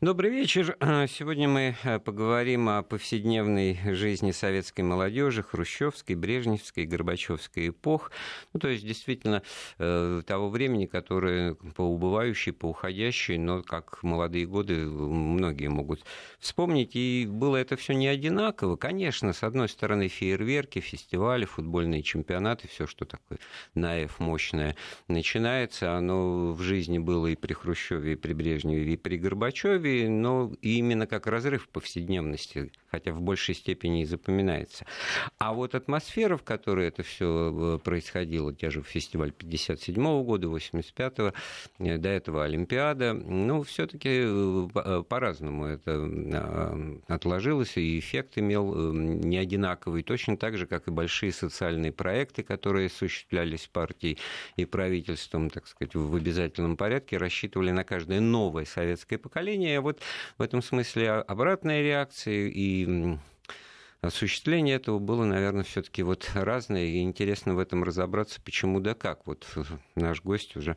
Добрый вечер. А, сегодня мы э, поговорим о повседневной жизни советской молодежи, хрущевской, брежневской, горбачевской эпох. Ну, то есть, действительно, э, того времени, которое по убывающей, по уходящей, но как молодые годы многие могут вспомнить. И было это все не одинаково. Конечно, с одной стороны, фейерверки, фестивали, футбольные чемпионаты, все, что такое наев мощное начинается. Оно в жизни было и при Хрущеве, и при Брежневе, и при Горбачеве Москве, но именно как разрыв повседневности, хотя в большей степени и запоминается. А вот атмосфера, в которой это все э, происходило, те же фестиваль 57 -го года, 85-го, э, до этого Олимпиада, ну, все-таки э, по-разному это отложилось, и эффект имел не одинаковый, точно так же, как и большие социальные проекты, которые осуществлялись партией и правительством, так сказать, в обязательном порядке, рассчитывали на каждое новое советское поколение, вот в этом смысле обратная реакция и осуществление этого было, наверное, все-таки вот разное, и интересно в этом разобраться, почему да как. Вот наш гость уже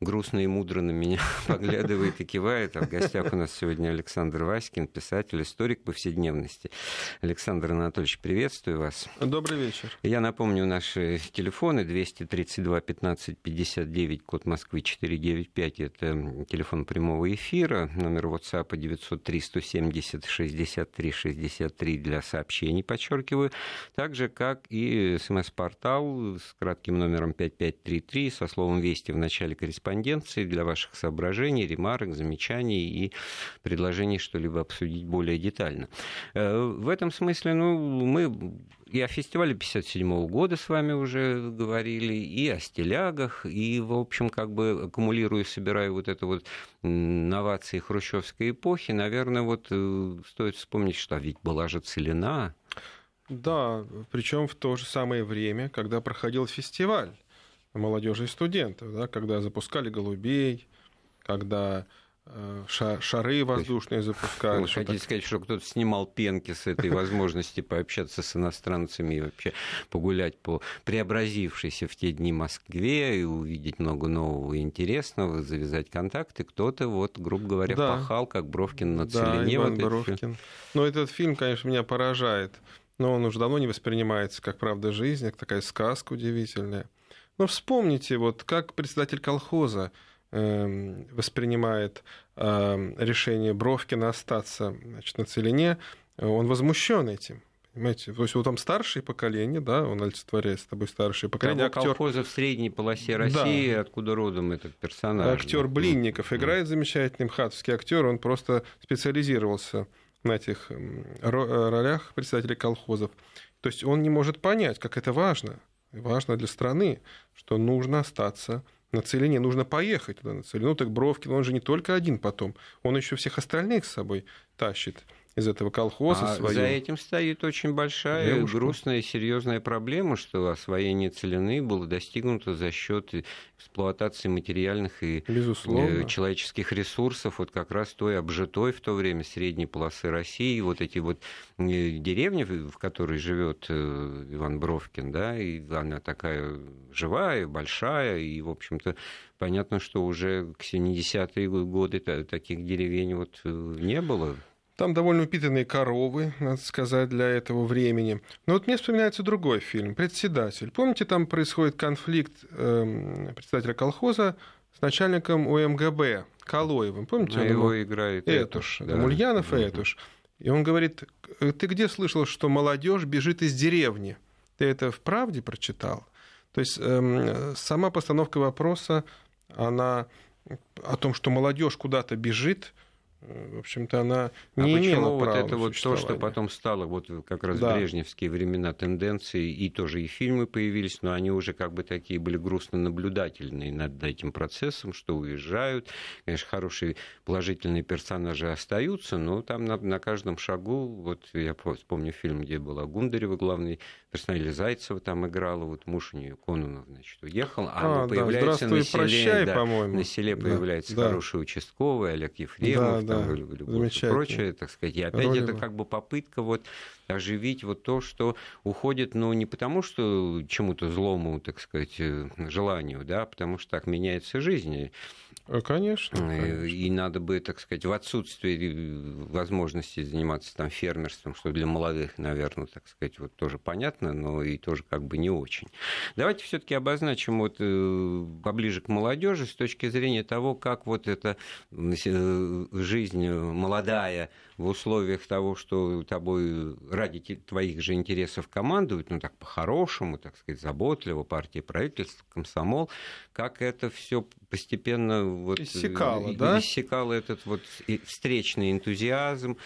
грустно и мудро на меня поглядывает и кивает, а в гостях у нас сегодня Александр Васькин, писатель, историк повседневности. Александр Анатольевич, приветствую вас. Добрый вечер. Я напомню наши телефоны 232 15 59, код Москвы 495, это телефон прямого эфира, номер WhatsApp 903 170 63 63 для сообщений сообщений, подчеркиваю, так же, как и смс-портал с кратким номером 5533 со словом «Вести» в начале корреспонденции для ваших соображений, ремарок, замечаний и предложений что-либо обсудить более детально. Э, в этом смысле, ну, мы и о фестивале 57 года с вами уже говорили, и о стилягах, и, в общем, как бы аккумулирую, собираю вот это вот новации хрущевской эпохи, наверное, вот э, стоит вспомнить, что ведь была же целина. Да, причем в то же самое время, когда проходил фестиваль молодежи и студентов, да, когда запускали голубей, когда шары воздушные запускали. Вы хотите сказать, что кто-то снимал пенки с этой возможности пообщаться с иностранцами и вообще погулять по преобразившейся в те дни Москве и увидеть много нового и интересного, завязать контакты. Кто-то, вот, грубо говоря, да. пахал, как Бровкин на целине. Да, Иван вот Бровкин. Но этот фильм, конечно, меня поражает. Но он уже давно не воспринимается как правда жизни, как такая сказка удивительная. Но вспомните, вот как председатель колхоза воспринимает эм, решение Бровкина остаться значит, на целине, он возмущен этим. Понимаете? То есть вот там старшее поколение, да, он олицетворяет с тобой старшее поколение. Того актер... колхоза в средней полосе России, да. откуда родом этот персонаж. Актер да. Блинников играет замечательный мхатовский актер, он просто специализировался на этих ролях председателей колхозов. То есть он не может понять, как это важно. Важно для страны, что нужно остаться на Целине, нужно поехать туда на Целину. Ну, так Бровкин, он же не только один потом, он еще всех остальных с собой тащит из этого колхоза а свою. За этим стоит очень большая, Девушку. грустная и серьезная проблема, что освоение целины было достигнуто за счет эксплуатации материальных и Безусловно. Э, человеческих ресурсов, вот как раз той обжитой в то время средней полосы России, вот эти вот э, деревни, в которой живет э, Иван Бровкин, да, и она такая живая, большая, и, в общем-то, понятно, что уже к 70-е годы таких деревень вот не было. Там довольно упитанные коровы, надо сказать, для этого времени. Но вот мне вспоминается другой фильм «Председатель». Помните, там происходит конфликт э, председателя колхоза с начальником УМГБ Калоевым. Помните? А его играет Этуш. Да. Мульянов и Этуш. И он говорит, ты где слышал, что молодежь бежит из деревни? Ты это в правде прочитал? То есть э, сама постановка вопроса, она о том, что молодежь куда-то бежит – в общем-то, она не а имела вот права это вот то, что потом стало вот как раз да. брежневские времена тенденции, и тоже и фильмы появились, но они уже как бы такие были грустно наблюдательные над этим процессом, что уезжают. Конечно, хорошие положительные персонажи остаются, но там на, на каждом шагу, вот я вспомню фильм, где была Гундарева, главный персонаж, или Зайцева там играла, вот муж у нее, Кононов, значит, уехал, а, а появляется да, на селе, прощай, да, на селе появляется да, хороший участковый, Олег Ефремов, да, там, да, любовь и прочее, так сказать. И опять Роли, это как бы попытка вот оживить вот то, что уходит, ну, не потому, что чему-то злому, так сказать, э, желанию, да, а потому что так меняется жизнь. Э, конечно, э, конечно. И надо бы, так сказать, в отсутствии возможности заниматься там фермерством, что для молодых, наверное, так сказать, вот тоже понятно, но и тоже как бы не очень. Давайте все-таки обозначим вот поближе к молодежи с точки зрения того, как вот эта жизнь молодая в условиях того, что тобой ради твоих же интересов командуют, ну так по-хорошему, так сказать, заботливо, партия, правительство, комсомол, как это все постепенно вот иссякало, да? иссякало этот вот встречный энтузиазм,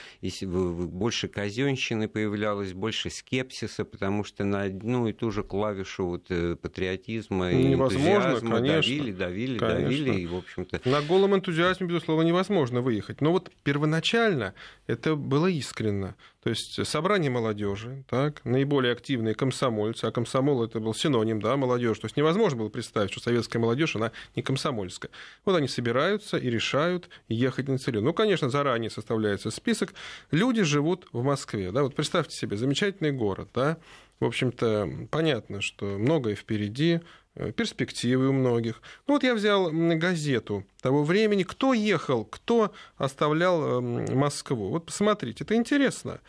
больше казенщины появлялось, больше скепсиса, потому что на одну и ту же клавишу вот э, патриотизма и энтузиазма конечно, давили, давили, конечно. давили, и, в общем-то... На голом энтузиазме, безусловно, невозможно выехать. Но вот первоначально это было искренно. То есть собрание молодежи, так, наиболее активные комсомольцы, а комсомол это был синоним, да, молодежь. То есть невозможно было представить, что советская молодежь, она не комсомольская. Вот они собираются и решают ехать на целью. Ну, конечно, заранее составляется список. Люди живут в Москве, да, вот представьте себе, замечательный город, да, в общем-то, понятно, что многое впереди, Э, перспективы у многих. Ну вот я взял газету того времени, кто ехал, кто оставлял эм, Москву. Вот посмотрите, это интересно.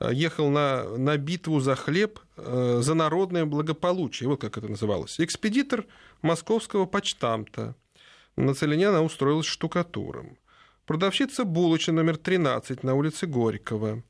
Э, ехал на, на битву за хлеб, э, за народное благополучие, вот как это называлось. Экспедитор московского почтамта. На Целине она устроилась штукатуром. Продавщица булочной номер 13 на улице Горького.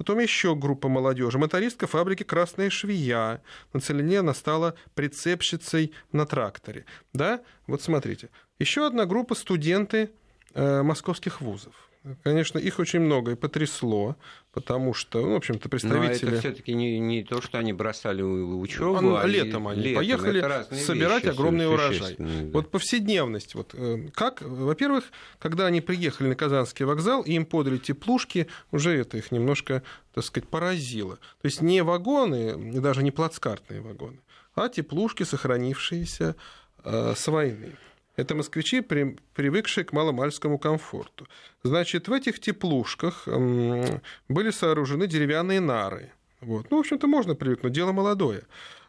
Потом еще группа молодежи. Мотористка фабрики «Красная швея». На Целине она стала прицепщицей на тракторе. Да? Вот смотрите. Еще одна группа студенты э, московских вузов. Конечно, их очень много и потрясло, потому что, ну, в общем-то, представители... Но это все-таки не, не то, что они бросали учебу, а летом они летом. поехали собирать вещи, огромный урожай. Да. Вот повседневность. Вот, э, как, во-первых, когда они приехали на Казанский вокзал, и им подали теплушки, уже это их немножко, так сказать, поразило. То есть не вагоны, даже не плацкартные вагоны, а теплушки, сохранившиеся э, с войны. Это москвичи, при, привыкшие к маломальскому комфорту. Значит, в этих теплушках были сооружены деревянные нары. Вот. Ну, в общем-то, можно привыкнуть, дело молодое.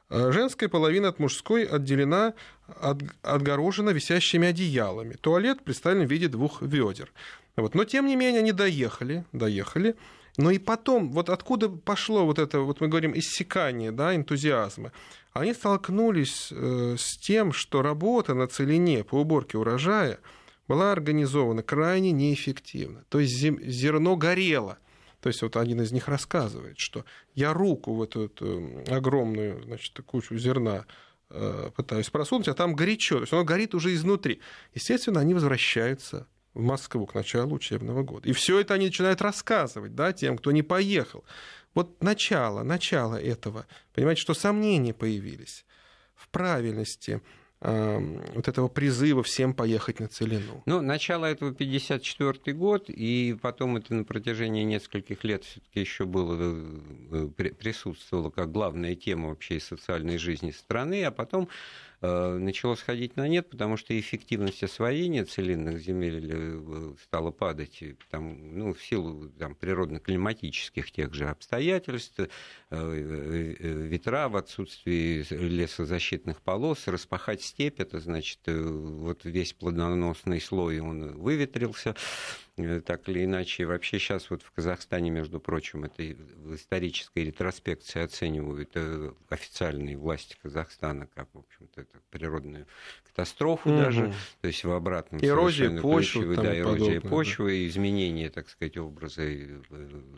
А женская половина от мужской отделена, от, отгорожена висящими одеялами. Туалет представлен в виде двух ведер. Вот. Но, тем не менее, они доехали, доехали. Но и потом, вот откуда пошло вот это, вот мы говорим, иссякание да, энтузиазма, они столкнулись э, с тем, что работа на целине по уборке урожая была организована крайне неэффективно. То есть зерно горело. То есть вот один из них рассказывает, что я руку в эту, эту огромную значит, кучу зерна э, пытаюсь просунуть, а там горячо, то есть оно горит уже изнутри. Естественно, они возвращаются в Москву к началу учебного года. И все это они начинают рассказывать да, тем, кто не поехал. Вот начало, начало этого, понимаете, что сомнения появились в правильности вот этого призыва всем поехать на Целину. Ну, начало этого 54 год, и потом это на протяжении нескольких лет все-таки еще было, э, присутствовало как главная тема вообще социальной жизни страны, а потом Э, начало сходить на нет, потому что эффективность освоения целинных земель э, стала падать там, ну, в силу там, природно-климатических тех же обстоятельств, э, ветра в отсутствии лесозащитных полос, распахать степь, это значит, вот весь плодоносный слой он выветрился, Э, так или иначе. Вообще сейчас вот в Казахстане, между прочим, это в исторической ретроспекции оценивают э, официальные власти Казахстана как, в общем-то, это природную катастрофу угу. даже, то есть в обратном эрозия почвы, да, эрозия подобное, почвы, да. изменение, так сказать, образа э,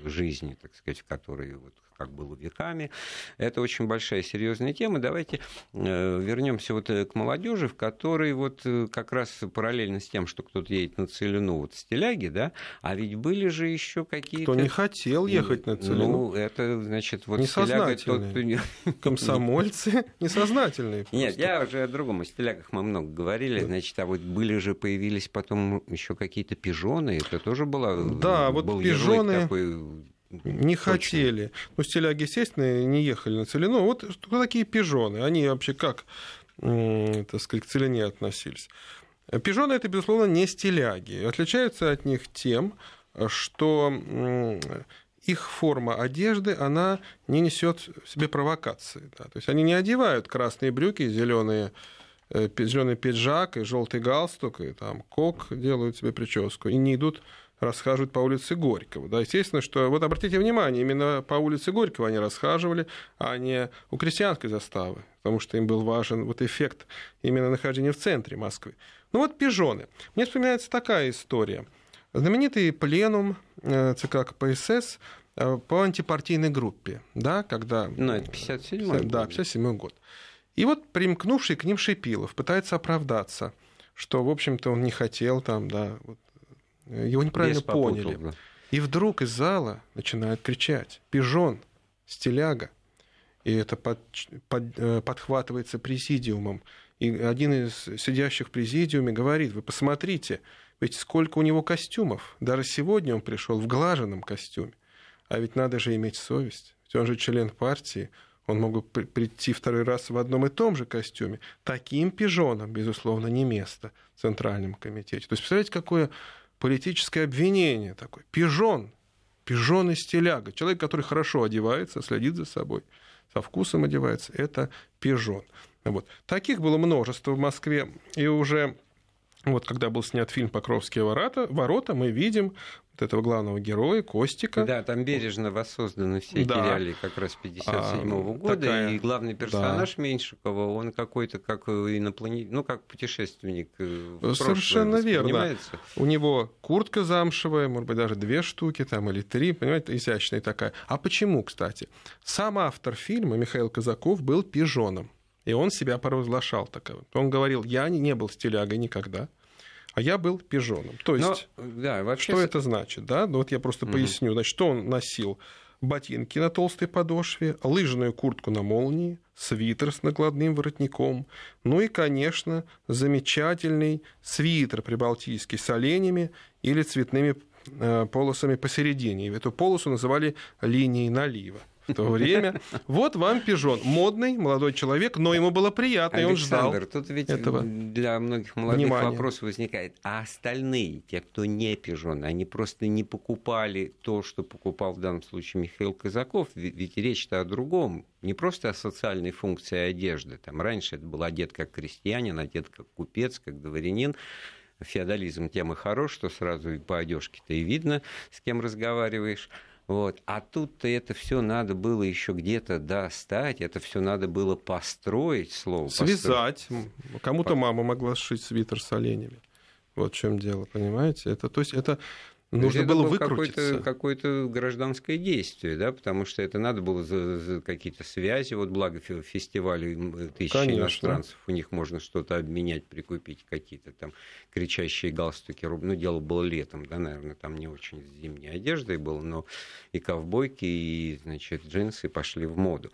жизни, так сказать, в которой вот как было веками. Это очень большая серьезная тема. Давайте э, вернемся вот э, к молодежи, в которой вот э, как раз параллельно с тем, что кто-то едет на Целину, вот стиляги, да, а ведь были же еще какие-то... Кто не хотел ехать на Целину. Ну, это, значит, вот стиляга... Тот, Комсомольцы несознательные. Нет, я уже о другом. О стилягах мы много говорили. Значит, а вот были же, появились потом еще какие-то пижоны. Это тоже была... Да, вот пижоны не хотели. Ну, стиляги, естественно, не ехали на Целину. Вот кто такие пижоны? Они вообще как, так сказать, к Целине относились? Пижоны – это, безусловно, не стиляги. Отличаются от них тем, что их форма одежды, она не несет в себе провокации. Да? То есть они не одевают красные брюки, зеленые э, зеленый пиджак и желтый галстук, и там кок делают себе прическу, и не идут расхаживают по улице Горького. Да, естественно, что вот обратите внимание, именно по улице Горького они расхаживали, а не у крестьянской заставы, потому что им был важен вот эффект именно нахождения в центре Москвы. Ну вот пижоны. Мне вспоминается такая история. Знаменитый пленум э, ЦК КПСС э, по антипартийной группе, да, когда... Ну, это 57-й Да, 57-й год. И вот примкнувший к ним Шипилов пытается оправдаться, что, в общем-то, он не хотел там, да, вот, его неправильно поняли. Да. И вдруг из зала начинают кричать «Пижон! Стиляга!» И это под, под, э, подхватывается президиумом. И один из сидящих в президиуме говорит, вы посмотрите, ведь сколько у него костюмов. Даже сегодня он пришел в глаженном костюме. А ведь надо же иметь совесть. Ведь он же член партии. Он мог бы прийти второй раз в одном и том же костюме. Таким пижоном, безусловно, не место в Центральном комитете. То есть, представляете, какое политическое обвинение такое. Пижон. Пижон и стиляга. Человек, который хорошо одевается, следит за собой, со вкусом одевается, это пижон. Вот. Таких было множество в Москве. И уже вот когда был снят фильм «Покровские ворота», ворота мы видим вот этого главного героя, Костика. Да, там бережно воссозданы все да. эти реалии как раз 57 -го а, года, такая... и главный персонаж да. Меньшикова, он какой-то как инопланетянин, ну, как путешественник в Совершенно верно. У него куртка замшевая, может быть, даже две штуки там или три, понимаете, изящная такая. А почему, кстати? Сам автор фильма, Михаил Казаков, был пижоном. И он себя провозглашал таковым. Он говорил, я не был стилягой никогда а я был пижоном. То есть, Но, да, вообще... что это значит? Да? Ну, вот я просто угу. поясню. Значит, что он носил? Ботинки на толстой подошве, лыжную куртку на молнии, свитер с накладным воротником, ну и, конечно, замечательный свитер прибалтийский с оленями или цветными э, полосами посередине. Эту полосу называли линией налива в то время. Вот вам пижон. Модный, молодой человек, но ему было приятно, Александр, и он ждал тут ведь этого для многих молодых внимания. вопрос возникает. А остальные, те, кто не пижон, они просто не покупали то, что покупал в данном случае Михаил Казаков, ведь речь-то о другом. Не просто о социальной функции одежды. Там раньше это был одет как крестьянин, одет как купец, как дворянин феодализм тем и хорош, что сразу по одежке-то и видно, с кем разговариваешь. Вот. А тут-то это все надо было еще где-то достать, это все надо было построить слово. Связать. Кому-то мама могла сшить свитер с оленями. Вот в чем дело, понимаете? Это, то есть это Нужно было выкрутиться. Какое-то, гражданское действие, да, потому что это надо было за, за какие-то связи. Вот благо фестивали тысячи Конечно. иностранцев, у них можно что-то обменять, прикупить, какие-то там кричащие галстуки. Ну, дело было летом, да, наверное, там не очень зимней одеждой было, но и ковбойки, и, значит, джинсы пошли в моду.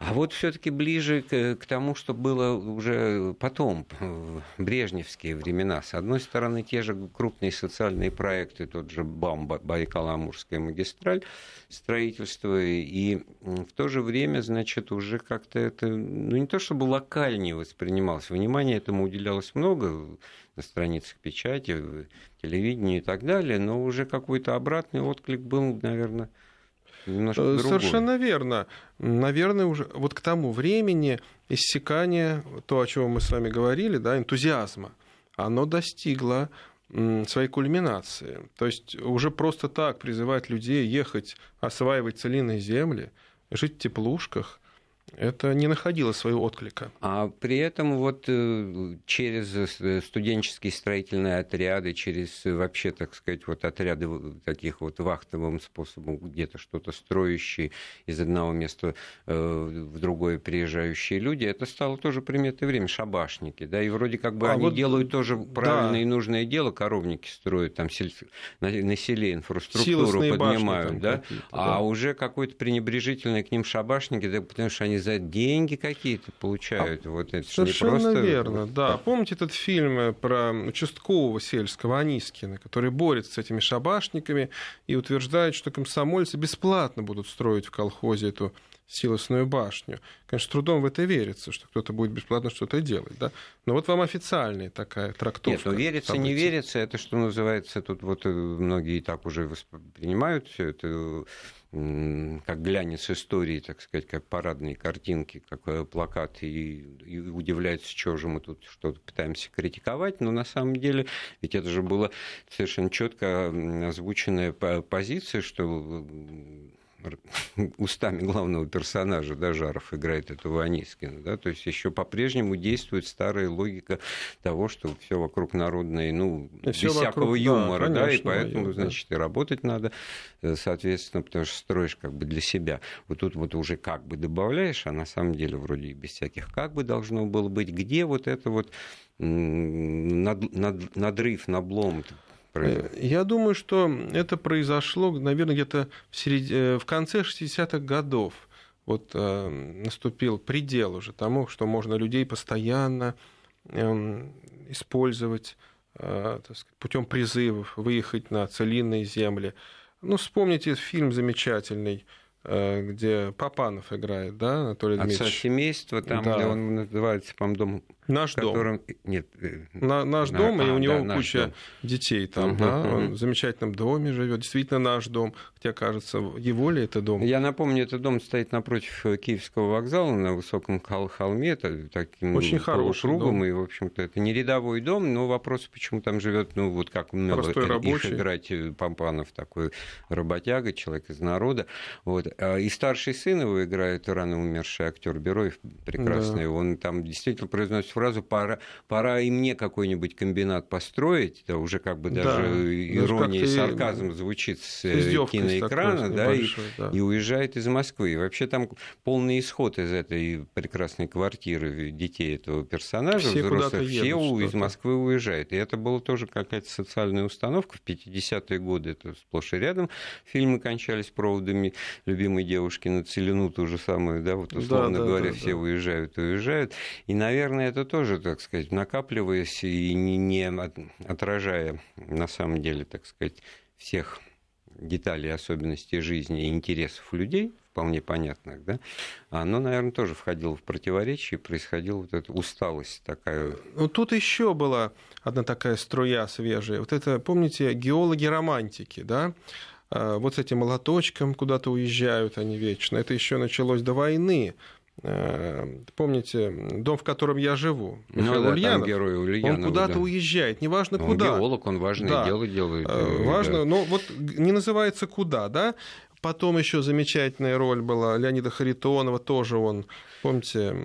А вот все-таки ближе к, к тому, что было уже потом, в брежневские времена. С одной стороны, те же крупные социальные проекты, тот же БАМ, Байкало-Амурская магистраль, строительство, и в то же время, значит, уже как-то это, ну не то чтобы локальнее воспринималось, внимание этому уделялось много на страницах печати, телевидении и так далее, но уже какой-то обратный отклик был, наверное, немножко э, Совершенно верно. Наверное, уже вот к тому времени иссякание, то, о чем мы с вами говорили, да, энтузиазма, оно достигло своей кульминации. То есть уже просто так призывать людей ехать осваивать целинные земли, жить в теплушках, это не находило своего отклика. А при этом вот э, через э, студенческие строительные отряды, через э, вообще, так сказать, вот отряды таких вот вахтовым способом, где-то что-то строящие из одного места в другое приезжающие люди, это стало тоже приметой время, шабашники, да, и вроде как бы а они вот, делают тоже правильное да. и нужное дело, коровники строят, там сель... на селе инфраструктуру поднимают, башни, да? а да. уже какой-то пренебрежительный к ним шабашники, да, потому что они за деньги какие-то получают. А, вот это совершенно не просто... верно, да. Помните этот фильм э, про участкового сельского Анискина, который борется с этими шабашниками и утверждает, что комсомольцы бесплатно будут строить в колхозе эту силосную башню. Конечно, трудом в это верится, что кто-то будет бесплатно что-то делать, да. Но вот вам официальная такая трактовка. Нет, ну верится, событий. не верится, это что называется, тут вот э, многие так уже воспринимают все это как глянец истории, так сказать, как парадные картинки, как э, плакаты, и, и удивляются, что же мы тут что-то пытаемся критиковать, но на самом деле, ведь это же была совершенно четко озвученная позиция, что устами главного персонажа, да, Жаров играет этого Анискина, да, то есть еще по-прежнему действует старая логика того, что все вокруг народное, ну, и без всякого вокруг, юмора, да, конечно, да, и поэтому, да. значит, и работать надо, э, соответственно, потому что строишь как бы для себя. Вот тут вот уже как бы добавляешь, а на самом деле вроде и без всяких как бы должно было быть, где вот это вот над, над, надрыв, наблом Э, я думаю, что это произошло, наверное, где-то в, серед... Э, в конце 60-х годов. Вот э, наступил предел уже тому, что можно людей постоянно э, использовать э, путем призывов, выехать на целинные земли. Ну, вспомните фильм замечательный Э, где Папанов играет, да, Анатолий Дмитриевич? Отца семейства, там, да. где он называется, по-моему, дом... Наш котором... дом. Нет. Э, На, наш на... дом, а, и у него да, куча дом. детей там, угу, да, угу. он в замечательном доме живет, действительно наш дом, хотя, кажется, его ли это дом? Я напомню, этот дом стоит напротив э, Киевского вокзала на высоком холме, это таким Очень хороший кругом, и, в общем-то, это не рядовой дом, но вопрос, почему там живет, ну, вот как умел их рабочий. играть Пампанов, такой работяга, человек из народа, вот, а, и старший сын его играет рано умерший актер Бероев, прекрасный. Да. Он там действительно произносит фразу «пора, пора и мне какой-нибудь комбинат построить». Это уже как бы даже да. ирония и сарказм звучит с, э, киноэкрана, да, и, да, и уезжает из Москвы. И вообще там полный исход из этой прекрасной квартиры детей этого персонажа, все взрослых, все едут, из Москвы уезжают. И это была тоже какая-то социальная установка в 50-е годы. Это сплошь и рядом фильмы кончались проводами любимой девушки на целину ту же самую, да, вот условно да, да, говоря, да, все да. уезжают уезжают. И, наверное, это тоже, так сказать, накапливаясь и не, не отражая, на самом деле, так сказать, всех деталей, особенностей жизни и интересов людей, вполне понятных, да, оно, наверное, тоже входило в противоречие, происходила вот эта усталость такая. Ну, тут еще была одна такая струя свежая. Вот это, помните, геологи-романтики, да, а, вот с этим молоточком куда-то уезжают они вечно. Это еще началось до войны. А, помните, дом, в котором я живу, ну Михаил ну, да, Ульянов, герой Ульянов, он куда-то да. уезжает, неважно он куда. геолог, он важное да. дело делает. А, важно, да. но вот не называется куда, да? Потом еще замечательная роль была Леонида Харитонова, тоже он Помните,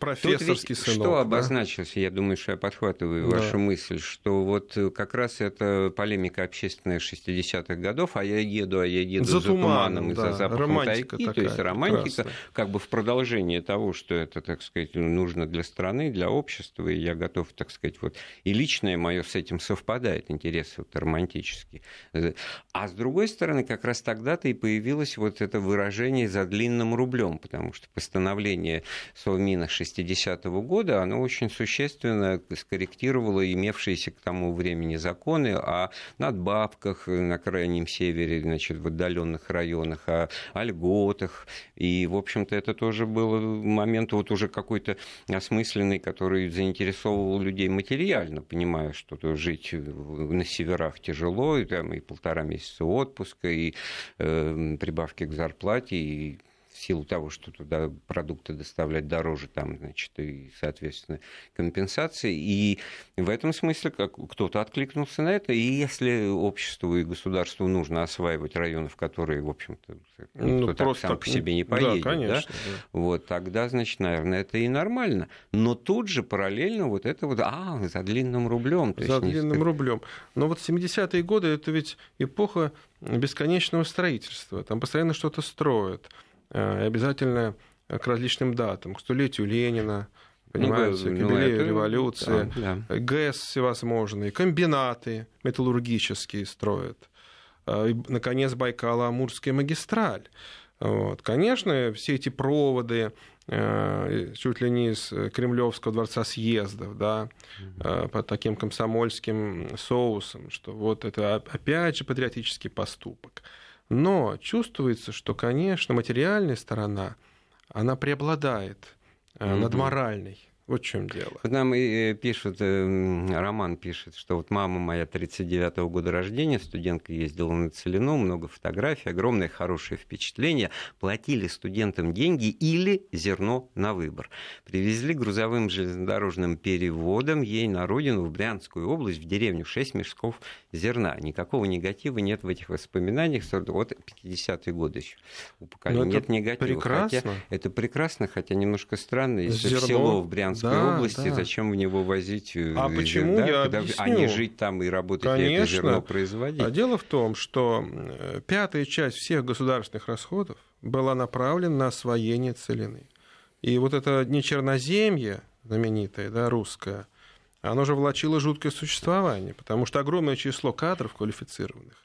профессорский Тут сынок. Что да? обозначилось, я думаю, что я подхватываю да. вашу мысль, что вот как раз это полемика общественная 60-х годов, а я еду, а я еду за, за туманом, и да. за запахом романтика тайги, то есть романтика прекрасная. как бы в продолжение того, что это, так сказать, нужно для страны, для общества, и я готов, так сказать, вот и личное мое с этим совпадает, интересы вот романтические. А с другой стороны, как раз тогда-то и появилось вот это выражение за длинным рублем, потому что постановление Совмина 60-го года, оно очень существенно скорректировало имевшиеся к тому времени законы о надбавках на крайнем севере, значит, в отдаленных районах, о, о льготах. И, в общем-то, это тоже был момент вот уже какой-то осмысленный, который заинтересовывал людей материально, понимая, что жить на северах тяжело, и, там, и полтора месяца отпуска, и прибавки к зарплате, и силу того, что туда продукты доставлять дороже, там, значит, и, соответственно, компенсации. И в этом смысле как кто-то откликнулся на это. И если обществу и государству нужно осваивать районы, в которые, в общем-то, никто ну, так сам по себе не поедет, да, конечно, да? Да. Вот, тогда, значит, наверное, это и нормально. Но тут же параллельно вот это вот, а, за длинным рублем. За длинным не... рублем. Но вот 70-е годы это ведь эпоха бесконечного строительства. Там постоянно что-то строят. Э, обязательно к различным датам, к столетию Ленина, понимаете, ну, к юбилею ну, революции, да, да. ГЭС всевозможные, комбинаты металлургические строят. Э, и, наконец, Байкало-Амурская магистраль. Вот. Конечно, все эти проводы, э, чуть ли не из Кремлевского дворца съездов, да, mm под таким комсомольским соусом, что вот это опять же патриотический поступок. Но чувствуется, что, конечно, материальная сторона, она преобладает mm-hmm. над моральной. Вот в чем дело. Вот нам и пишут, э, Роман пишет, что вот мама моя 39-го года рождения, студентка ездила на Целину, много фотографий, огромное хорошее впечатление. Платили студентам деньги или зерно на выбор. Привезли грузовым железнодорожным переводом ей на родину, в Брянскую область, в деревню 6 мешков зерна. Никакого негатива нет в этих воспоминаниях. Вот 50-е годы еще у поколения. Нет негатива. Прекрасно. Хотя, это прекрасно, хотя немножко странно. Если Зерно... в село в Брянск Брянской да, области, да. зачем в него возить э, а почему, да, я когда, объясню. а не жить там и работать, Конечно. и это зерно производить? А дело в том, что э, пятая часть всех государственных расходов была направлена на освоение целины. И вот это не черноземье знаменитое, да, русское, оно же влачило жуткое существование, потому что огромное число кадров квалифицированных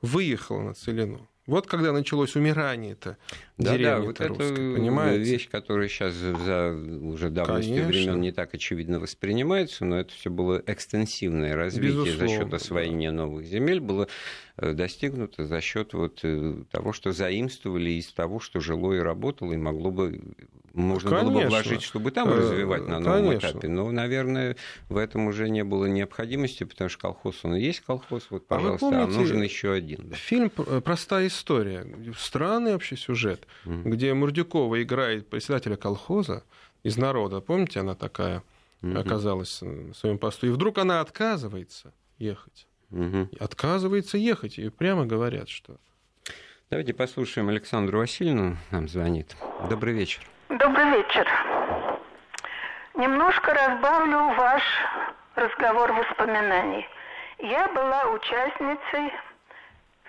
выехало на целину. Вот когда началось умирание-то да, да, вот это понимаете? вещь, которая сейчас за уже давности времен не так очевидно воспринимается, но это все было экстенсивное развитие Безусловно, за счет освоения да. новых земель, было э, достигнуто за счет вот э, того, что заимствовали из того, что жило и работало, и могло бы можно Конечно. было бы вложить, чтобы там э, развивать на новом Конечно. этапе. Но, наверное, в этом уже не было необходимости, потому что колхоз, он и есть колхоз, вот, а пожалуйста, а, помните, а нужен еще один. Да. Фильм «Простая история», странный вообще сюжет, mm. где Мурдюкова играет председателя колхоза из народа. Помните, она такая mm-hmm. оказалась на своем посту. И вдруг она отказывается ехать. Mm-hmm. Отказывается ехать. И прямо говорят, что... Давайте послушаем Александру Васильевну, нам звонит. Добрый вечер. Добрый вечер. Немножко разбавлю ваш разговор воспоминаний. Я была участницей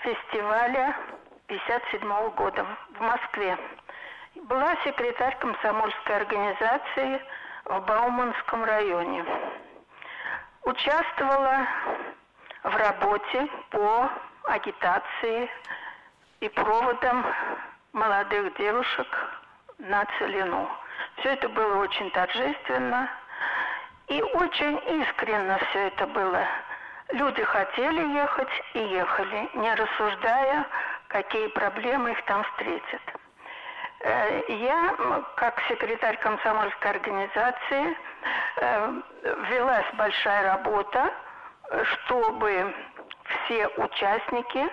фестиваля 57 года в Москве. Была секретарь комсомольской организации в Бауманском районе. Участвовала в работе по агитации и проводам молодых девушек на целину. Все это было очень торжественно и очень искренно все это было. Люди хотели ехать и ехали, не рассуждая, какие проблемы их там встретят. Э, я, как секретарь комсомольской организации, э, велась большая работа, чтобы все участники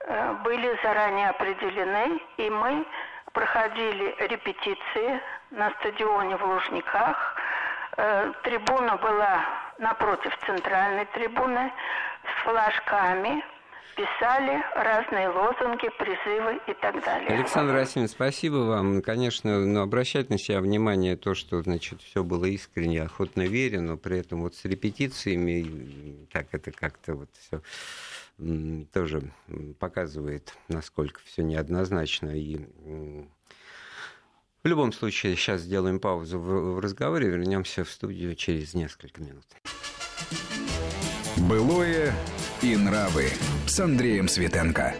э, были заранее определены, и мы проходили репетиции на стадионе в Лужниках. Э, трибуна была напротив центральной трибуны с флажками, писали разные лозунги, призывы и так далее. Александр Васильевич, спасибо вам. Конечно, но обращать на себя внимание то, что значит, все было искренне, охотно верено, но при этом вот с репетициями так это как-то вот все тоже показывает, насколько все неоднозначно. И в любом случае, сейчас сделаем паузу в разговоре, вернемся в студию через несколько минут. Былое и нравы с Андреем Светенко.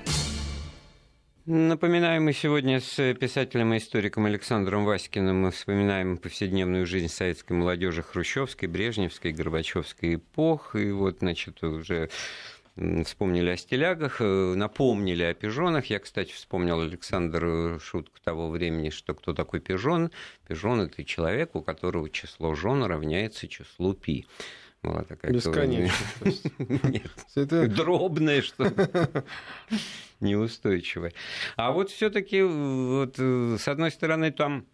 Напоминаем, мы сегодня с писателем и историком Александром Васькиным мы вспоминаем повседневную жизнь советской молодежи Хрущевской, Брежневской, Горбачевской эпох. И вот, значит, уже вспомнили о стилягах, э, напомнили о пижонах. Я, кстати, вспомнил Александр э, шутку того времени, что кто такой пижон? Пижон – это человек, у которого число жен равняется числу пи. Была такая Бесконечно. Нет, это дробное что неустойчивое. А вот все-таки вот, э, с одной стороны там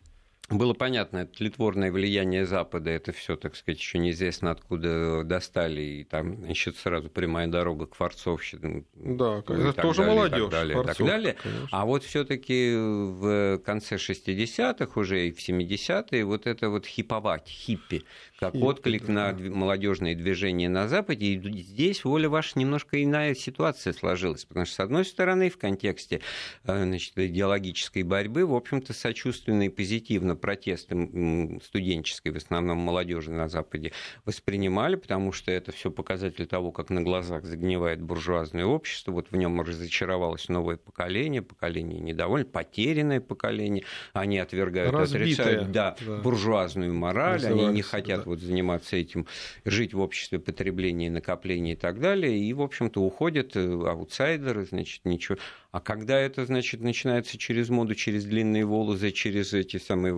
было понятно, это тлетворное влияние Запада, это все, так сказать, еще неизвестно откуда достали, и там, значит, сразу прямая дорога к форцовщине. Да, это тоже далее, молодежь. Так далее, так далее. А вот все-таки в конце 60-х уже и в 70-е вот это вот хиповать, хиппи, как хиппи, отклик да. на молодежные движения на Западе. И здесь, воля ваша, немножко иная ситуация сложилась, потому что, с одной стороны, в контексте э, значит, идеологической борьбы, в общем-то, сочувственно и позитивно протесты студенческой, в основном молодежи на Западе, воспринимали, потому что это все показатель того, как на глазах загнивает буржуазное общество. Вот в нем разочаровалось новое поколение, поколение недовольно, потерянное поколение. Они отвергают, Разбитое, отрицают да, да. буржуазную мораль, они не хотят да. Вот заниматься этим, жить в обществе потребления, накопления и так далее. И, в общем-то, уходят э, аутсайдеры, значит, ничего. А когда это, значит, начинается через моду, через длинные волосы, через эти самые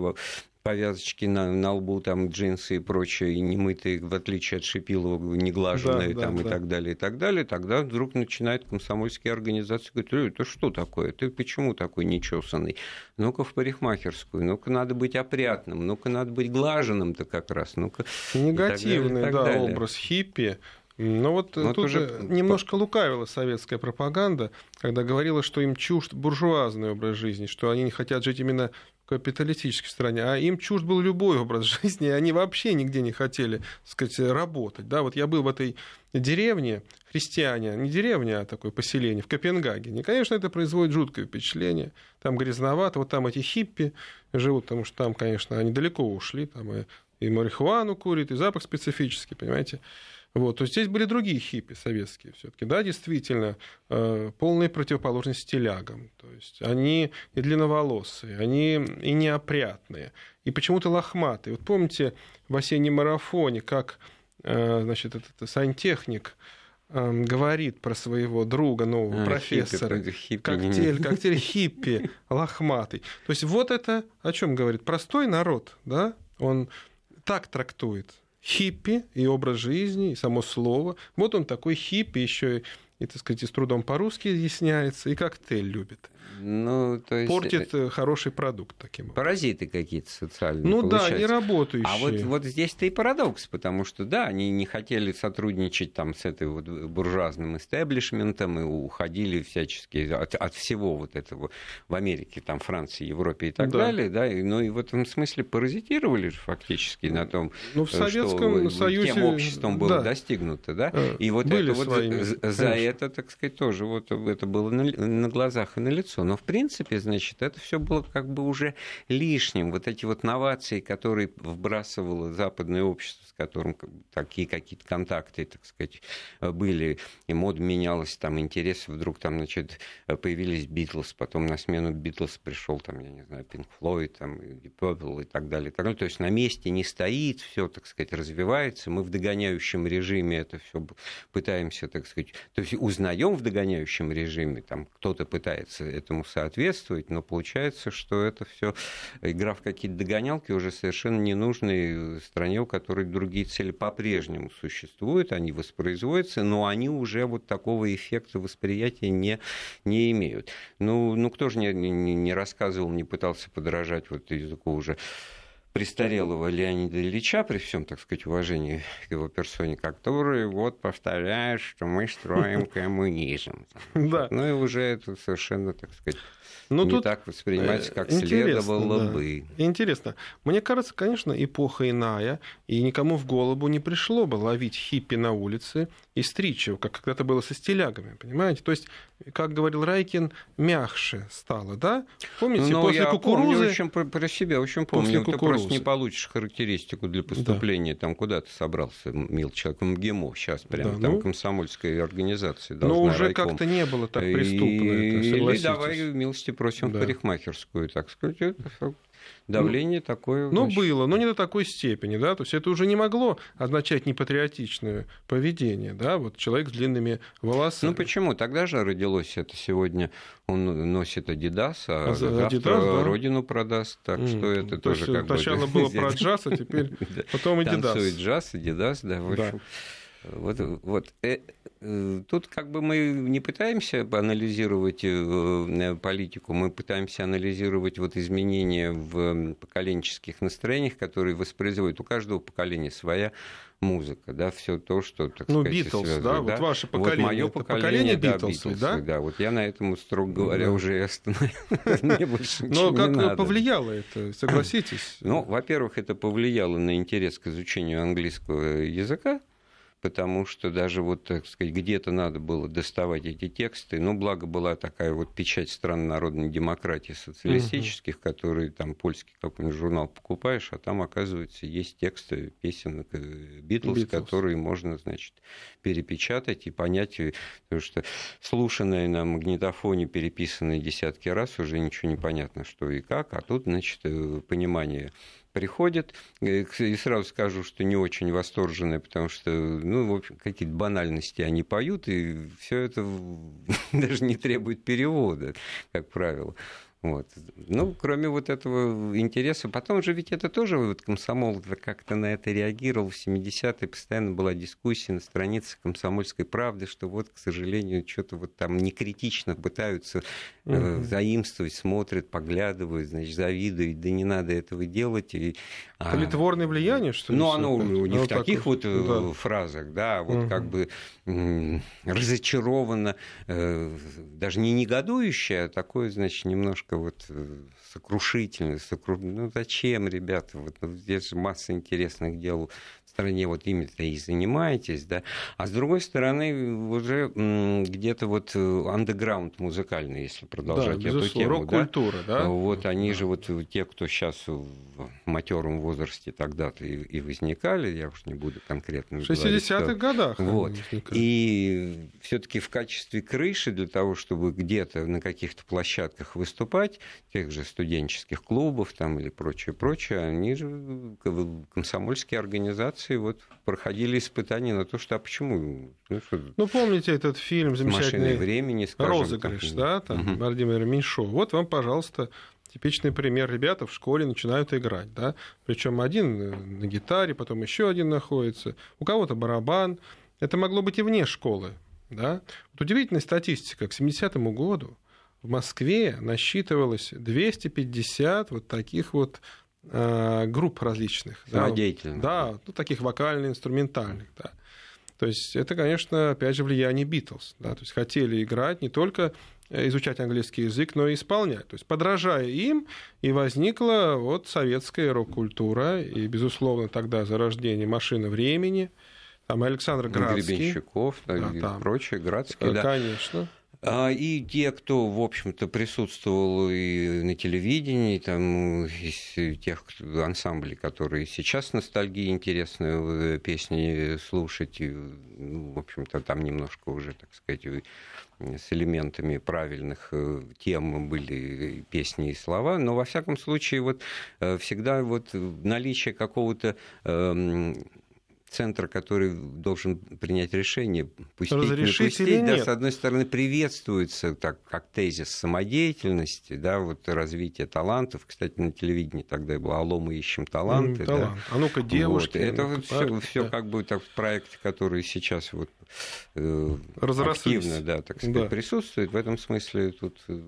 повязочки на, на лбу, там джинсы и прочее, и немытые, в отличие от Шипилова, неглаженные да, там, да, и да. так далее, и так далее, тогда вдруг начинает комсомольские организации говорить, это что такое, ты почему такой нечесанный? Ну-ка в парикмахерскую, ну-ка надо быть опрятным, ну-ка надо быть глаженным-то как раз, ну-ка... Негативный, далее, да, далее. образ хиппи, ну вот Но тут уже... немножко лукавила советская пропаганда, когда говорила, что им чужд буржуазный образ жизни, что они не хотят жить именно капиталистической стране, а им чужд был любой образ жизни, и они вообще нигде не хотели, так сказать, работать. Да, вот я был в этой деревне, христиане, не деревня, а такое поселение в Копенгагене. И, конечно, это производит жуткое впечатление. Там грязновато, вот там эти хиппи живут, потому что там, конечно, они далеко ушли, там и, и марихуану курят, и запах специфический, понимаете. Вот, то здесь были другие хиппи советские все-таки, да, действительно, э, полные противоположности телягам. То есть они и длинноволосые, они и неопрятные, и почему-то лохматые. Вот помните в осеннем марафоне, как э, значит, этот сантехник э, говорит про своего друга, нового а, профессора. Хиппи, хиппи, коктейль, коктейль хиппи, лохматый. То есть вот это о чем говорит? Простой народ, да, он так трактует хиппи и образ жизни, и само слово. Вот он такой хиппи, еще и, так сказать, и с трудом по-русски изъясняется, и коктейль любит. Ну, то есть... Портит э, хороший продукт таким образом. Паразиты какие-то социальные. Ну получаются. да, не работающие. А вот, вот здесь-то и парадокс, потому что, да, они не хотели сотрудничать там с этой вот буржуазным истеблишментом и уходили всячески от, от всего вот этого в Америке, там, Франции, Европе и так да. далее, да, и, ну и в этом смысле паразитировали же фактически на том, ну, в Советском что Союзе... тем обществом было да. достигнуто, да, э, и вот Были это вот за конечно. Это, так сказать, тоже вот это было на, на глазах и на лицо. Но, в принципе, значит, это все было как бы уже лишним. Вот эти вот новации, которые вбрасывало западное общество, с которым такие какие-то контакты, так сказать, были, и мода менялась, там интересы вдруг там, значит, появились Битлз, потом на смену Битлз пришел там, я не знаю, Pink Floyd, там, Purple и так далее, и так далее. То есть на месте не стоит, все, так сказать, развивается. Мы в догоняющем режиме это все пытаемся, так сказать, то есть узнаем в догоняющем режиме, там кто-то пытается этому соответствовать, но получается, что это все игра в какие-то догонялки уже совершенно ненужной стране, у которой другие цели по-прежнему существуют, они воспроизводятся, но они уже вот такого эффекта восприятия не, не имеют. Ну, ну кто же не, не, не рассказывал, не пытался подражать вот языку уже престарелого Леонида Ильича, при всем, так сказать, уважении к его персоне, который вот повторяет, что мы строим коммунизм. Да. Ну и уже это совершенно, так сказать, но ну, не так воспринимать, как следовало да. бы. Интересно. Мне кажется, конечно, эпоха иная, и никому в голову не пришло бы ловить хиппи на улице и стричь его, как когда-то было со стилягами, понимаете? То есть, как говорил Райкин, мягче стало, да? Помните, Но ну, после я кукурузы... Помню, очень про себя очень помню. После кукурузы. Ты просто не получишь характеристику для поступления, да. там куда ты собрался, мил человек, МГИМО, сейчас прям, да, там ну... комсомольская организация должна Но уже как-то не было так преступно, и... это, Или давай милости просим да. в парикмахерскую, так сказать. Давление ну, такое. Ну, значит... было, но не до такой степени, да. То есть это уже не могло означать непатриотичное поведение, да. Вот человек с длинными волосами. Ну почему? Тогда же родилось это сегодня. Он носит Адидас, а, а завтра Adidas, да? родину продаст. Так mm. что это То тоже как сначала бы... Сначала было про джаз, а теперь потом Адидас. Танцует джаз, Адидас, да, в общем. Вот, вот. Э, э, тут как бы мы не пытаемся анализировать э, политику, мы пытаемся анализировать вот изменения в поколенческих настроениях, которые воспроизводят у каждого поколения своя музыка, да, все то, что, так ну, сказать, Битлз, да, да, вот ваше поколение, вот мое поколение, поколение Битлз, да, да, вот я на этом, строго говоря, да. уже остановился, Но как повлияло это, согласитесь? Ну, во-первых, это повлияло на интерес к изучению английского языка, потому что даже вот, так сказать, где-то надо было доставать эти тексты. Но благо была такая вот печать стран народной демократии социалистических, угу. которые там польский какой-нибудь журнал покупаешь, а там, оказывается, есть тексты песен Битлз, которые можно, значит, перепечатать и понять, потому что слушанное на магнитофоне, переписанное десятки раз, уже ничего не понятно, что и как, а тут, значит, э, понимание приходит, э, и сразу скажу, что не очень восторженные, потому что, ну, в общем, какие-то банальности они поют, и все это даже не требует перевода, как правило. Вот. Ну, кроме вот этого интереса. Потом же ведь это тоже вот комсомол как-то на это реагировал. В 70-е постоянно была дискуссия на странице комсомольской правды, что вот, к сожалению, что-то вот там не критично пытаются э, заимствовать, смотрят, поглядывают, значит, завидуют. Да не надо этого делать. И, а... Политворное влияние, что ли? Ну, оно не ну, в таких вот э, да. фразах, да, вот угу. как бы разочарованно, э, даже не негодующее, а такое, значит, немножко вот э, сокрушительное. Сокру... Ну, зачем, ребята? Вот, ну, здесь же масса интересных дел стране вот ими-то и занимаетесь, да, а с другой стороны уже где-то вот э, андеграунд музыкальный, если продолжать да, эту тему, рок-культура, да? да, вот они да. же вот те, кто сейчас в матером возрасте тогда-то и, и возникали, я уж не буду конкретно в 60-х годах. Вот. И все-таки в качестве крыши для того, чтобы где-то на каких-то площадках выступать, тех же студенческих клубов там или прочее, прочее, они же комсомольские организации организации вот проходили испытания на то, что а почему? Ну, что, ну помните этот фильм замечательный времени, скажем, «Розыгрыш», так, да, там, угу. Владимира Меньшова. Вот вам, пожалуйста, типичный пример. Ребята в школе начинают играть, да, причем один на гитаре, потом еще один находится, у кого-то барабан. Это могло быть и вне школы, да. Вот удивительная статистика. К 70-му году в Москве насчитывалось 250 вот таких вот Э, групп различных. Самодеятельных. Да, ну, таких вокально-инструментальных, да. То есть это, конечно, опять же, влияние Битлз. Да? То есть хотели играть не только э, изучать английский язык, но и исполнять. То есть подражая им, и возникла вот советская рок-культура, и, безусловно, тогда зарождение машины времени, там Александр Градский. Гребенщиков да, и там. прочее, Градский, да. Конечно. А, и те, кто, в общем-то, присутствовал и на телевидении, там, из тех ансамблей, которые сейчас ностальгии интересные песни слушать, и, ну, в общем-то, там немножко уже, так сказать, с элементами правильных э, тем были песни и слова, но во всяком случае вот э, всегда вот наличие какого-то эм, центр, который должен принять решение, пустить, Разрешить не пустить, или да, с одной стороны, приветствуется так, как тезис самодеятельности, да, вот развитие талантов. Кстати, на телевидении тогда было «Алло, мы ищем таланты». Mm, талант. Да. А ну-ка, девушки. Вот. Это ну все, все да. как бы так, проекты, которые сейчас вот, э, активно, да, так сказать, да. присутствуют. В этом смысле тут э,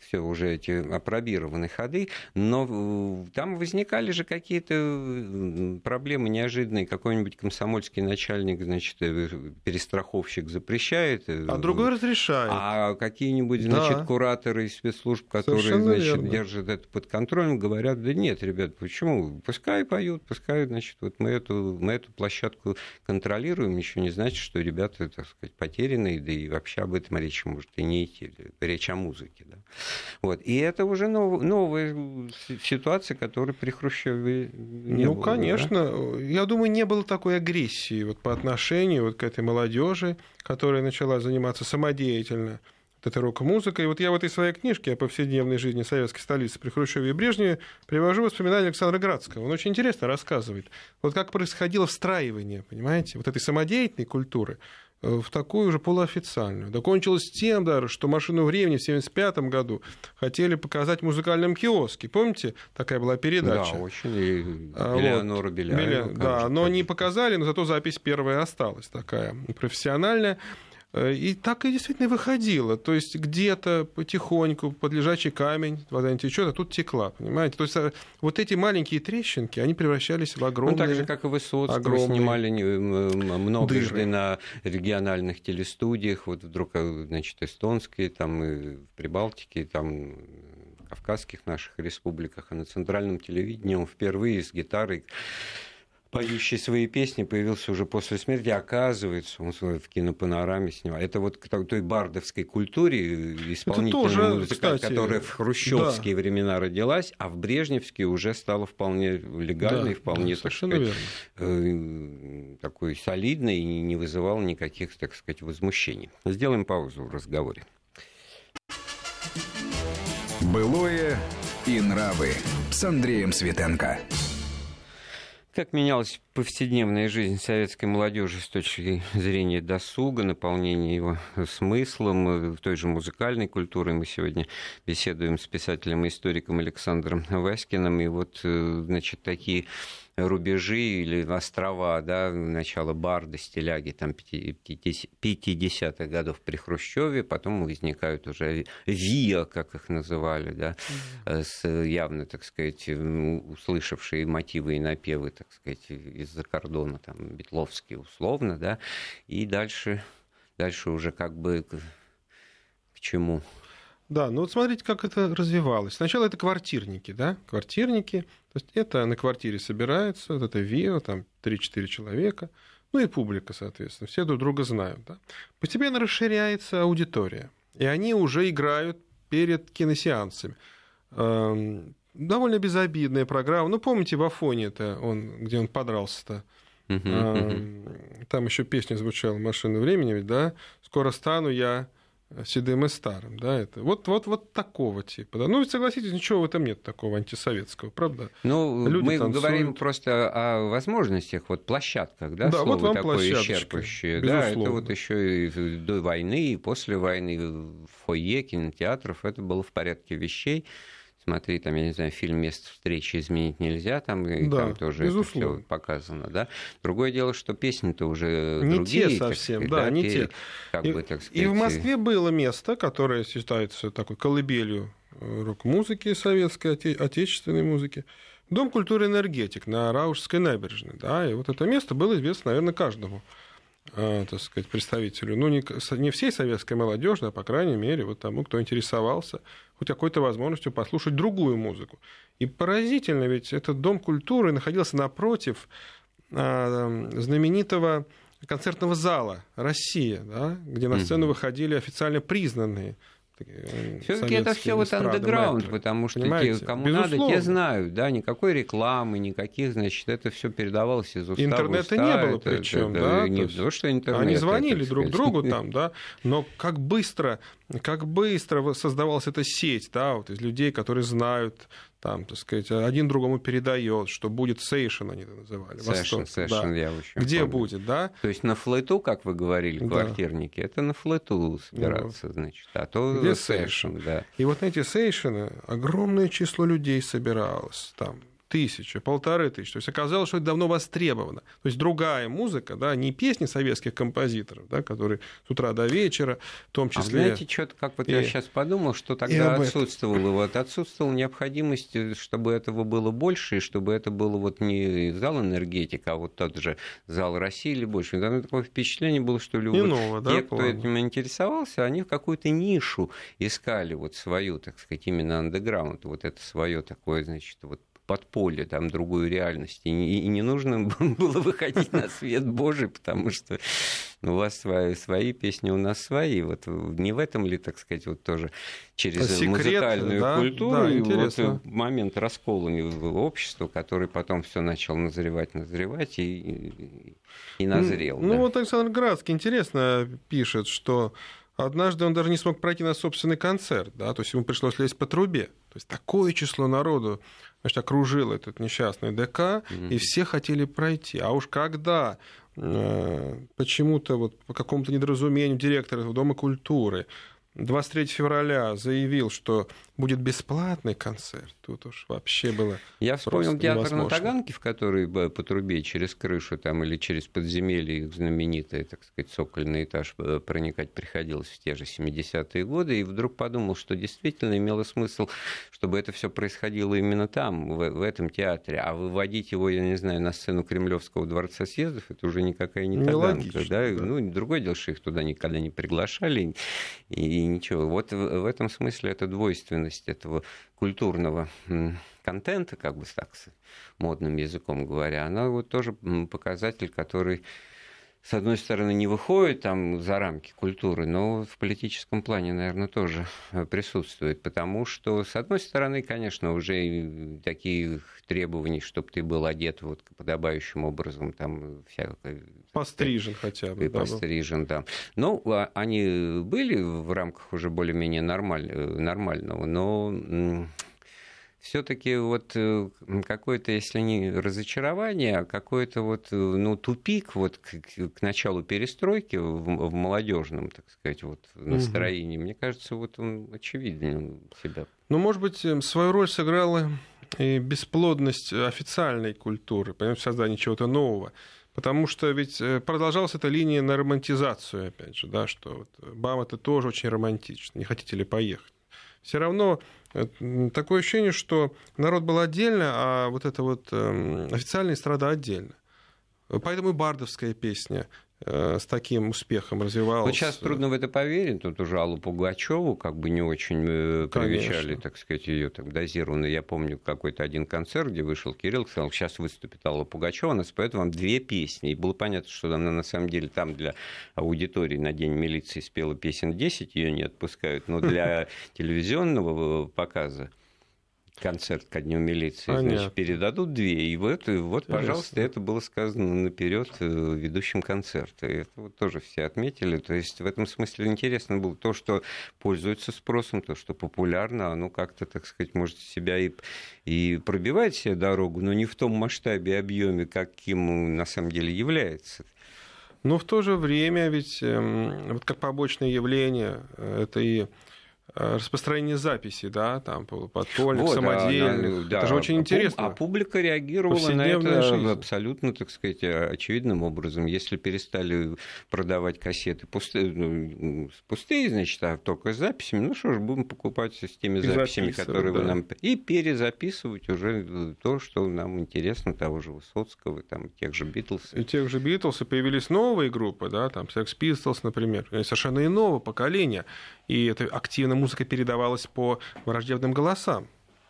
все уже эти опробированные ходы, но э, там возникали же какие-то проблемы неожиданные. Какой-нибудь комсомольский начальник, значит, э, перестраховщик запрещает. Э, а другой разрешает. А какие-нибудь, значит, да. кураторы из спецслужб, которые, Совершенно значит, верно. держат это под контролем, говорят, да нет, ребят, почему? Пускай поют, пускай, значит, вот мы эту, мы эту площадку контролируем, еще не значит, что ребята, так сказать, потерянные, да и вообще об этом речи может и не идти, речь о музыке, да. Вот. И это уже нов, новая ситуация, которая при Хрущеве не ну, было. Ну, конечно. Да? Я думаю, не было такой агрессии вот, по отношению вот к этой молодежи, которая начала заниматься самодеятельно вот этой рок-музыкой. И вот я в этой своей книжке о повседневной жизни советской столицы при Хрущеве и Брежневе привожу воспоминания Александра Градского. Он очень интересно рассказывает, вот как происходило встраивание, понимаете, вот этой самодеятельной культуры в такую уже полуофициальную. Докончилось тем даже, что «Машину времени» в 1975 году хотели показать в музыкальном киоске. Помните, такая была передача? Да, очень. И Элеонора вот. Беляева. Да, но не показали, но зато запись первая осталась такая профессиональная. Э, и так и действительно выходило. То есть где-то потихоньку под лежачий камень вода не течет, а тут текла, понимаете? То есть э, вот эти маленькие трещинки, они превращались в огромные... Ну, так же, как и Высоцкого огромные... снимали многожды на региональных телестудиях, вот вдруг, э, значит, эстонские, там, и в Прибалтике, там, кавказских наших республиках, а на центральном телевидении он впервые с гитарой поющий свои песни, появился уже после смерти. Оказывается, он в кинопанораме снимал. Это вот к той бардовской культуре исполнительной музыки, которая в хрущевские да. времена родилась, а в брежневские уже стала вполне легальной, да, вполне, да, так сказать, верно. Э, такой солидной и не вызывал никаких, так сказать, возмущений. Сделаем паузу в разговоре. Былое и нравы с Андреем Светенко. Как менялась повседневная жизнь советской молодежи с точки зрения досуга, наполнения его смыслом, в той же музыкальной культуре. Мы сегодня беседуем с писателем и историком Александром Васькиным. И вот, э, значит, такие рубежи или острова, да, начало Барда, Стиляги, там 50-х годов при Хрущеве, потом возникают уже ВИА, как их называли, да, mm-hmm. с явно, так сказать, услышавшие мотивы и напевы, так сказать, из-за кордона, там, Бетловские условно, да, и дальше, дальше уже как бы к, к чему? Да, ну вот смотрите, как это развивалось. Сначала это квартирники, да, квартирники, то есть это на квартире собираются, вот это ВИО, там 3-4 человека, ну и публика, соответственно, все друг друга знают. Да. Постепенно расширяется аудитория, и они уже играют перед киносеансами. Эм, довольно безобидная программа. Ну, помните, в Афоне это он, где он подрался-то. Uh-huh, Там еще песня звучала «Машина времени», да? «Скоро стану я седым и старым, да, это вот, вот, вот такого типа, да. Ну, согласитесь, ничего в этом нет такого антисоветского, правда? Ну, Люди мы танцуют. говорим просто о возможностях, вот площадках, да, да слово вот вам такое исчерпывающее, да, это вот еще и до войны, и после войны в фойе кинотеатров, это было в порядке вещей смотри, там, я не знаю, фильм «Место встречи изменить нельзя», там, да, и там тоже безусловно. это все показано, да. Другое дело, что песни-то уже не другие. те совсем, сказать, да, да, не те. Как и, бы, так сказать... и в Москве было место, которое считается такой колыбелью э, рок-музыки советской, оте- отечественной музыки, Дом культуры «Энергетик» на Раушской набережной, да, и вот это место было известно, наверное, каждому так сказать, представителю, ну, не, не всей советской молодежи, а, по крайней мере, вот тому, кто интересовался хоть какой-то возможностью послушать другую музыку. И поразительно, ведь этот Дом культуры находился напротив э, знаменитого концертного зала «Россия», да, где на сцену выходили официально признанные Э, Все-таки это все вот андеграунд, потому что те, кому Безусловно. надо, те знают, да, никакой рекламы, никаких, значит, это все передавалось из уста Интернета уста, не было причем, да, не то, что интернет. Они звонили это, друг другу там, да, но как быстро, как быстро создавалась эта сеть, да, вот из людей, которые знают там, так сказать, один другому передает, что будет сейшн, они это называли. Сейшн, сейшн, да. я очень Где помню. будет, да? То есть на флету, как вы говорили, квартирники, да. это на флету собираться, вот. значит, а то Где сейшн, да. И вот на эти сейшны огромное число людей собиралось там, тысячи, полторы тысячи. То есть оказалось, что это давно востребовано. То есть другая музыка, да, не песни советских композиторов, да, которые с утра до вечера, в том а числе... А знаете, что-то, как вот и... я сейчас подумал, что тогда отсутствовало, вот, отсутствовала необходимость, чтобы этого было больше, и чтобы это было вот не зал энергетика, а вот тот же зал России или больше. Да, такое впечатление было, что Иного, да, те, кто плавно. этим интересовался, они в какую-то нишу искали вот свою, так сказать, именно андеграунд, вот это свое такое, значит, вот подполье, там другую реальность. И, и не нужно было выходить на свет Божий, потому что у вас свои, свои песни, у нас свои. Вот не в этом ли, так сказать, вот тоже через Секрет, музыкальную да? культуру да, и вот момент раскола общества, который потом все начал назревать, назревать и, и назрел. Ну, да. вот Александр Градский интересно пишет, что Однажды он даже не смог пройти на собственный концерт, да, то есть ему пришлось лезть по трубе. То есть такое число народу значит, окружил этот несчастный ДК, mm-hmm. и все хотели пройти. А уж когда э, почему-то вот по какому-то недоразумению директора Дома культуры 23 февраля заявил, что будет бесплатный концерт, тут уж вообще было Я вспомнил театр на Таганке, в который по трубе через крышу там, или через подземелье их знаменитый, так сказать, цокольный этаж э, проникать приходилось в те же 70-е годы, и вдруг подумал, что действительно имело смысл, чтобы это все происходило именно там, в, в этом театре, а выводить его, я не знаю, на сцену Кремлевского дворца съездов, это уже никакая не Таганка. Да? Да. Ну, другое дело, что их туда никогда не приглашали, и и ничего. Вот в этом смысле эта двойственность этого культурного контента, как бы так модным языком говоря, она вот тоже показатель, который с одной стороны, не выходит там за рамки культуры, но в политическом плане, наверное, тоже присутствует. Потому что, с одной стороны, конечно, уже таких требований, чтобы ты был одет вот подобающим образом, там всякое... Пострижен хотя бы. И да, пострижен, да. Ну, а, они были в рамках уже более-менее нормаль... Э, нормального, но все-таки вот э, какое-то, если не разочарование, а какой-то вот э, ну, тупик вот к, к началу перестройки в, в молодежном, так сказать, вот настроении, угу. мне кажется, вот он очевиден себя. Ну, может быть, эм, свою роль сыграла и бесплодность официальной культуры, понимаете, создание чего-то нового. Потому что ведь э, продолжалась эта линия на романтизацию, опять же, да, что вот БАМ это тоже очень романтично, не хотите ли поехать? Все равно такое ощущение, что народ был отдельно, а вот эта вот э, официальная эстрада отдельно. Поэтому и бардовская песня Э, с таким успехом развивалась. Вот сейчас трудно в это поверить. Тут уже Аллу Пугачеву как бы не очень э, привечали, так сказать, ее там дозированно. Я помню какой-то один концерт, где вышел Кирилл, сказал, сейчас выступит Алла Пугачева, она споет вам две песни. И было понятно, что она на самом деле там для аудитории на День милиции спела песен 10, ее не отпускают, но для телевизионного показа концерт ко дню милиции, Понятно. значит, передадут две. И вот, и вот пожалуйста, это было сказано наперед э, ведущим концерта. И это вот тоже все отметили. То есть в этом смысле интересно было то, что пользуется спросом, то, что популярно, оно как-то, так сказать, может себя и, и пробивает себе дорогу, но не в том масштабе и объеме, каким на самом деле является. Но в то же время ведь эм, вот как побочное явление, э, это и распространение записи, да, там подпольник, вот, самодельных. Да, это же очень интересно. А публика реагировала на это жизнь. абсолютно, так сказать, очевидным образом. Если перестали продавать кассеты пустые, ну, пустые значит, а только с записями, ну что ж, будем покупать с теми и записями, которые да. вы нам... И перезаписывать уже то, что нам интересно, того же Высоцкого, там, тех же Битлз. И тех же Битлз, и появились новые группы, да, там, Sex Pistols, например, совершенно иного поколения и эта активная музыка передавалась по враждебным голосам.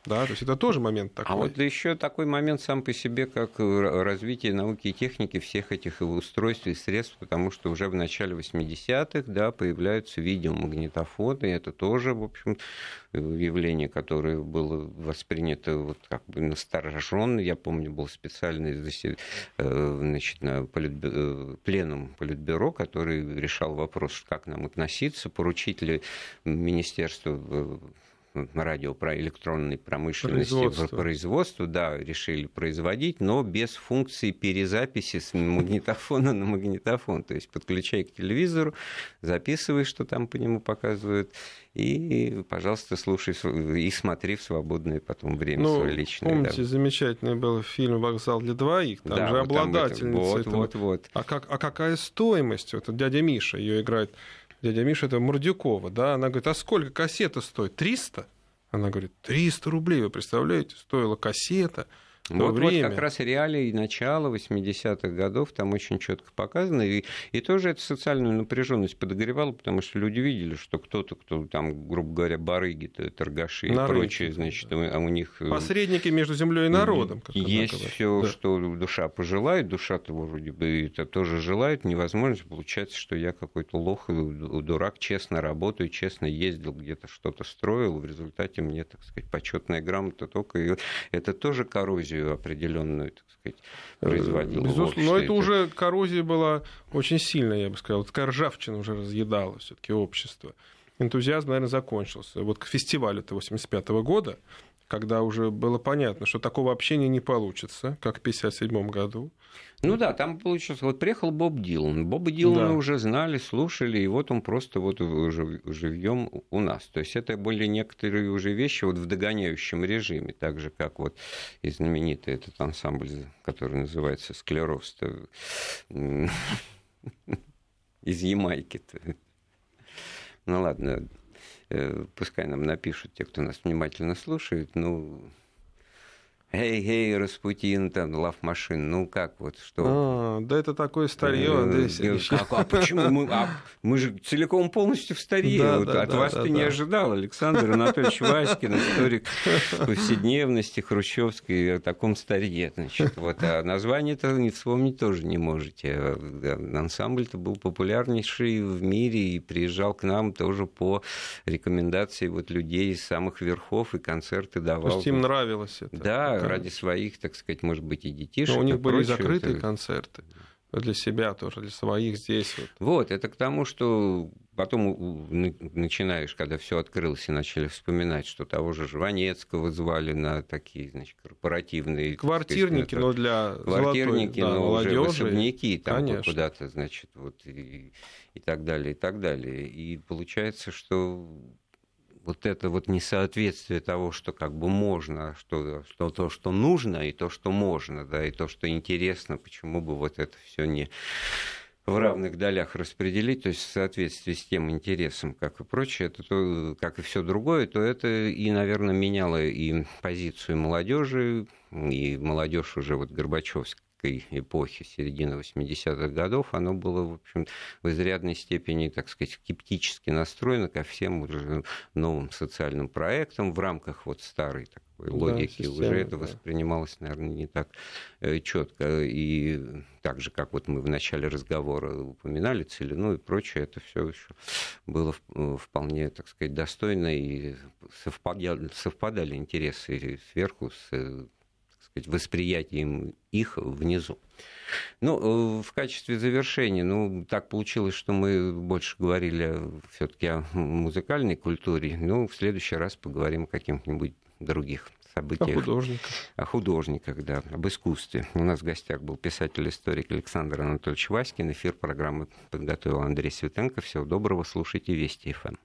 Да, то есть это тоже момент такой. А вот еще такой момент сам по себе, как развитие науки и техники всех этих устройств и средств, потому что уже в начале 80-х да, появляются видеомагнитофоны, и это тоже, в общем, явление, которое было воспринято вот как бы настороженно. Я помню, был специальный э, значит, на политбюро, э, пленум Политбюро, который решал вопрос, как нам относиться, поручить ли Министерству э, радио про электронной промышленности производство. производство, да, решили производить, но без функции перезаписи с магнитофона на магнитофон. То есть подключай к телевизору, записывай, что там по нему показывают, и, пожалуйста, слушай и смотри в свободное потом время ну, свое личное. Помните, да. замечательный был фильм «Вокзал для двоих», там да, же вот обладательница. Там вот, этого... вот, вот. А, как, а какая стоимость? Вот дядя Миша ее играет дядя Миша, это Мурдюкова, да, она говорит, а сколько кассета стоит? 300? Она говорит, 300 рублей, вы представляете, стоила кассета. Вот, время. вот как раз реалии начала 80-х годов там очень четко показано. И, и тоже это социальную напряженность подогревало, потому что люди видели, что кто-то, кто там, грубо говоря, барыги, торгаши и прочее, значит, да. а у них... Э, Посредники между землей и народом. Как есть все, да. что душа пожелает, душа-то вроде бы это тоже желает, невозможно. Получается, что я какой-то лох и дурак, честно работаю, честно ездил, где-то что-то строил, в результате мне, так сказать, почетная грамота только... И это тоже коррозию коррозию определенную, так сказать, производила. Безусловно, но это уже коррозия была очень сильная, я бы сказал. Такая ржавчина уже разъедала все-таки общество. Энтузиазм, наверное, закончился. Вот к фестивалю 85 года, когда уже было понятно, что такого общения не получится, как в 1957 году. Ну да, там получилось, вот приехал Боб Дилан. Боба Дилана да. уже знали, слушали, и вот он просто вот живьем у нас. То есть это были некоторые уже вещи вот в догоняющем режиме, так же, как вот и знаменитый этот ансамбль, который называется «Склероз», из Ямайки. Ну ладно, пускай нам напишут те, кто нас внимательно слушает, ну, Эй, эй, Распутин, там, лав машин, ну как вот, что? А, да это такое старье, Андрей Сергеевич. Как, а почему? Мы, а, мы же целиком полностью в старье. Да, вот да, от да, вас да, не ожидал, Александр Анатольевич Васькин, историк повседневности хрущевской, о таком старье. Значит, вот, а название-то не вспомнить тоже не можете. Да, Ансамбль-то был популярнейший в мире и приезжал к нам тоже по рекомендации вот людей из самых верхов и концерты То давал. есть им нравилось это. Да, Ради своих, так сказать, может быть, и детишек. Но у и них были прочего. закрытые Это- концерты. Для себя тоже, для своих здесь. Вот. Вот, это к тому, что потом у- на- начинаешь, когда все открылось, и начали вспоминать, что того же Жванецкого звали на такие, значит, корпоративные... сказать, Квартирники, это- но для Квартирники, золотой, да, но уже в молодежи. особняки, там вот куда-то, значит, вот и, и так далее, и так далее. И получается, что вот это вот несоответствие того, что как бы можно, что, что то, что нужно, и то, что можно, да, и то, что интересно, почему бы вот это все не в равных долях распределить, то есть в соответствии с тем интересом, как и прочее, это то, как и все другое, то это и, наверное, меняло и позицию молодежи, и молодежь уже вот Горбачевской эпохи середины 80-х годов, оно было, в общем, в изрядной степени, так сказать, скептически настроено ко всем уже новым социальным проектам в рамках вот старой такой Да, логики. системы, уже это да. воспринималось, наверное, не так четко. И так же, как вот мы в начале разговора упоминали Целину и прочее, это все еще было в- вполне, так сказать, достойно и совпадали, совпадали интересы сверху с э, сказать, восприятием их внизу. Ну, э, в качестве завершения, ну, так получилось, что мы больше говорили все-таки о музыкальной культуре. Ну, в следующий раз поговорим о каких-нибудь других событиях. художник. О художниках, да, об искусстве. У нас в гостях был писатель-историк Александр Анатольевич Васькин. Эфир программы подготовил Андрей Светенко. Всего доброго, слушайте Вести ФМ.